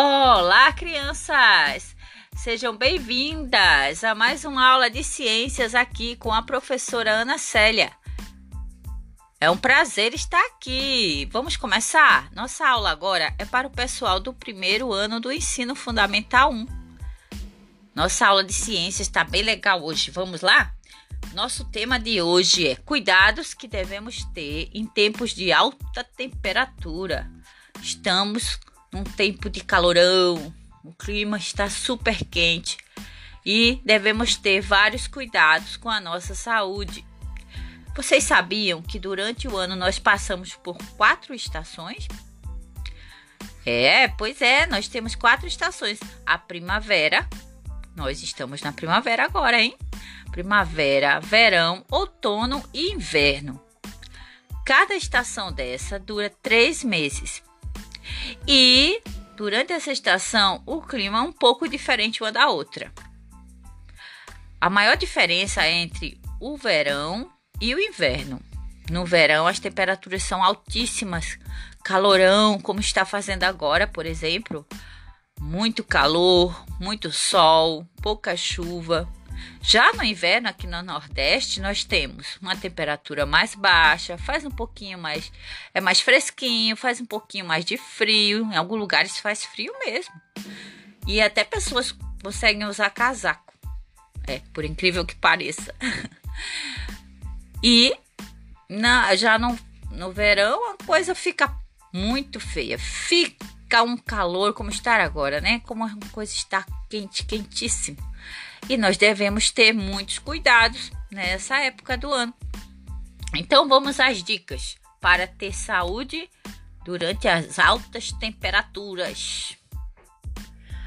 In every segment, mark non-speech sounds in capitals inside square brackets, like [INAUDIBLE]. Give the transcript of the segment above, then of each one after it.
Olá, crianças! Sejam bem-vindas a mais uma aula de ciências aqui com a professora Ana Célia. É um prazer estar aqui. Vamos começar? Nossa aula agora é para o pessoal do primeiro ano do ensino fundamental 1. Nossa aula de ciências está bem legal hoje. Vamos lá? Nosso tema de hoje é cuidados que devemos ter em tempos de alta temperatura. Estamos num tempo de calorão, o clima está super quente e devemos ter vários cuidados com a nossa saúde. Vocês sabiam que durante o ano nós passamos por quatro estações? É, pois é, nós temos quatro estações. A primavera, nós estamos na primavera agora, hein? Primavera, verão, outono e inverno. Cada estação dessa dura três meses. E durante essa estação, o clima é um pouco diferente uma da outra. A maior diferença é entre o verão e o inverno. No verão, as temperaturas são altíssimas, calorão, como está fazendo agora, por exemplo. Muito calor, muito sol, pouca chuva. Já no inverno, aqui no Nordeste, nós temos uma temperatura mais baixa, faz um pouquinho mais, é mais fresquinho, faz um pouquinho mais de frio. Em alguns lugares faz frio mesmo. E até pessoas conseguem usar casaco. É, por incrível que pareça. [LAUGHS] e na, já no, no verão a coisa fica muito feia. Fica um calor como estar agora, né? Como a coisa está quente, quentíssimo e nós devemos ter muitos cuidados nessa época do ano. Então vamos às dicas para ter saúde durante as altas temperaturas.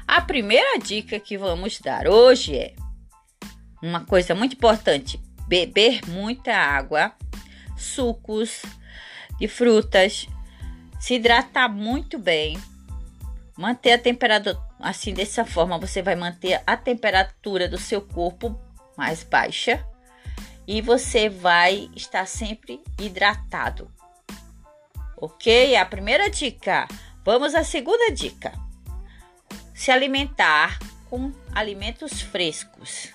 A primeira dica que vamos dar hoje é uma coisa muito importante: beber muita água, sucos de frutas, se hidratar muito bem, manter a temperatura Assim, dessa forma, você vai manter a temperatura do seu corpo mais baixa e você vai estar sempre hidratado. Ok? A primeira dica. Vamos à segunda dica: se alimentar com alimentos frescos.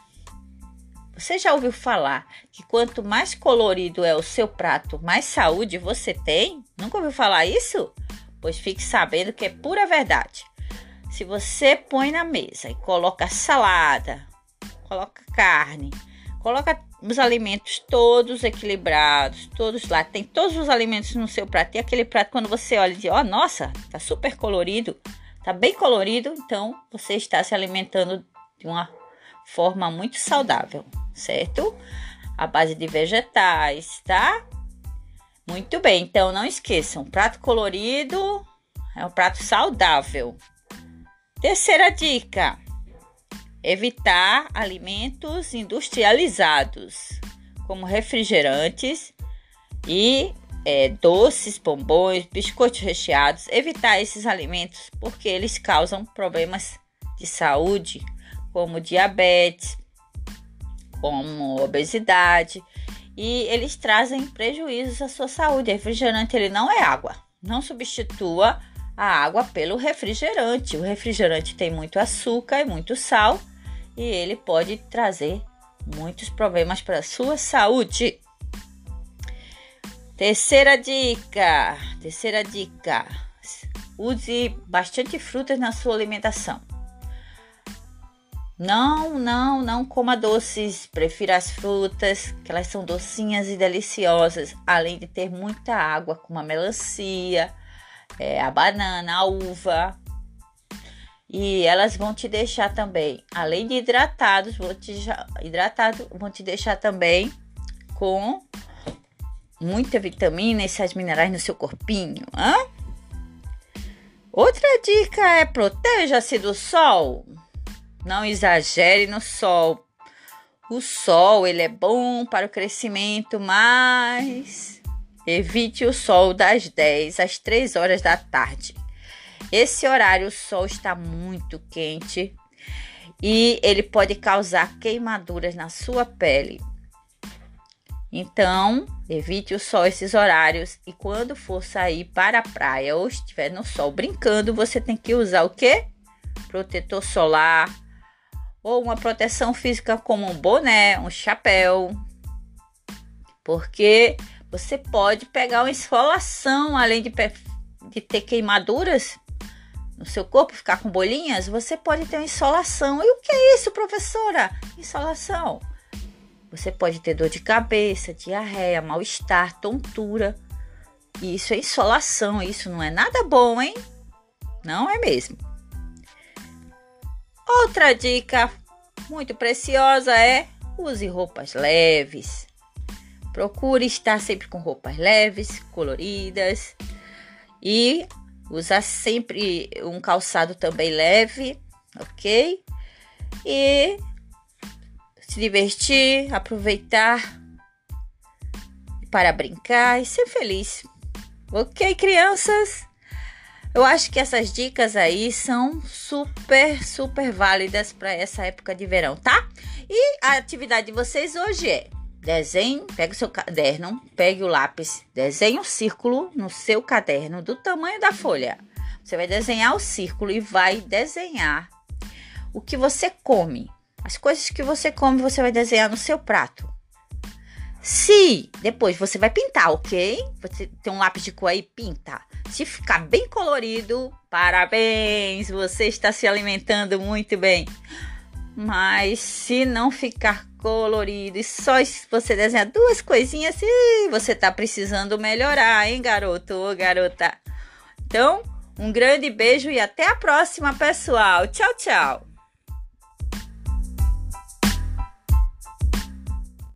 Você já ouviu falar que quanto mais colorido é o seu prato, mais saúde você tem? Nunca ouviu falar isso? Pois fique sabendo que é pura verdade. Se você põe na mesa e coloca salada, coloca carne, coloca os alimentos todos equilibrados, todos lá, tem todos os alimentos no seu prato. E aquele prato, quando você olha e diz, ó, oh, nossa, tá super colorido, tá bem colorido, então você está se alimentando de uma forma muito saudável, certo? A base de vegetais, tá? Muito bem, então não esqueçam, prato colorido é um prato saudável. Terceira dica: evitar alimentos industrializados, como refrigerantes e é, doces, bombons, biscoitos recheados. Evitar esses alimentos porque eles causam problemas de saúde, como diabetes, como obesidade, e eles trazem prejuízos à sua saúde. refrigerante ele não é água. Não substitua a água pelo refrigerante. O refrigerante tem muito açúcar e muito sal e ele pode trazer muitos problemas para a sua saúde. Terceira dica, terceira dica, use bastante frutas na sua alimentação. Não, não, não coma doces, prefira as frutas, que elas são docinhas e deliciosas, além de ter muita água, como a melancia, é, a banana, a uva. E elas vão te deixar também, além de hidratados, vão te, hidratado, vão te deixar também com muita vitamina e sais minerais no seu corpinho. Hã? Outra dica é proteja-se do sol. Não exagere no sol. O sol ele é bom para o crescimento, mas Evite o sol das 10 às 3 horas da tarde. Esse horário o sol está muito quente e ele pode causar queimaduras na sua pele. Então, evite o sol esses horários e quando for sair para a praia ou estiver no sol brincando, você tem que usar o quê? Protetor solar ou uma proteção física como um boné, um chapéu. Porque você pode pegar uma esfolação, além de, de ter queimaduras no seu corpo, ficar com bolinhas, você pode ter uma insolação. E o que é isso, professora? Insolação. Você pode ter dor de cabeça, diarreia, mal-estar, tontura. Isso é insolação, isso não é nada bom, hein? Não é mesmo. Outra dica muito preciosa é use roupas leves. Procure estar sempre com roupas leves, coloridas e usar sempre um calçado também leve, ok? E se divertir, aproveitar para brincar e ser feliz. Ok, crianças? Eu acho que essas dicas aí são super, super válidas para essa época de verão, tá? E a atividade de vocês hoje é Desenhe, pegue o seu caderno, pegue o lápis, desenhe um círculo no seu caderno do tamanho da folha. Você vai desenhar o círculo e vai desenhar o que você come. As coisas que você come, você vai desenhar no seu prato. Se depois você vai pintar, ok? Você tem um lápis de cor aí, pinta. Se ficar bem colorido, parabéns! Você está se alimentando muito bem. Mas se não ficar colorido e só você desenhar duas coisinhas, e você tá precisando melhorar, hein, garoto ou garota? Então, um grande beijo e até a próxima, pessoal. Tchau, tchau.